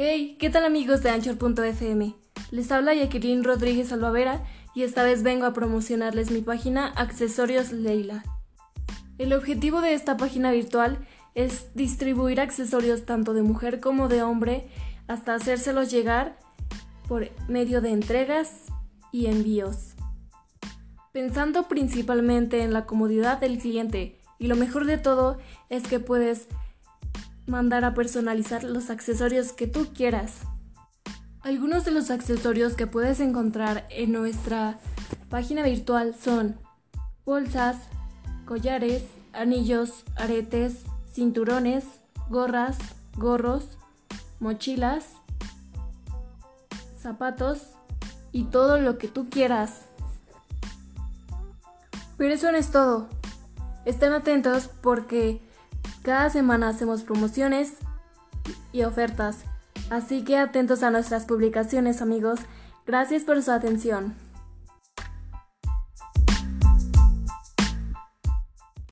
Hey, ¿qué tal amigos de Anchor.fm? Les habla Jacqueline Rodríguez Alvavera y esta vez vengo a promocionarles mi página Accesorios Leila. El objetivo de esta página virtual es distribuir accesorios tanto de mujer como de hombre hasta hacérselos llegar por medio de entregas y envíos. Pensando principalmente en la comodidad del cliente y lo mejor de todo es que puedes mandar a personalizar los accesorios que tú quieras. Algunos de los accesorios que puedes encontrar en nuestra página virtual son bolsas, collares, anillos, aretes, cinturones, gorras, gorros, mochilas, zapatos y todo lo que tú quieras. Pero eso no es todo. Estén atentos porque cada semana hacemos promociones y ofertas, así que atentos a nuestras publicaciones amigos. Gracias por su atención.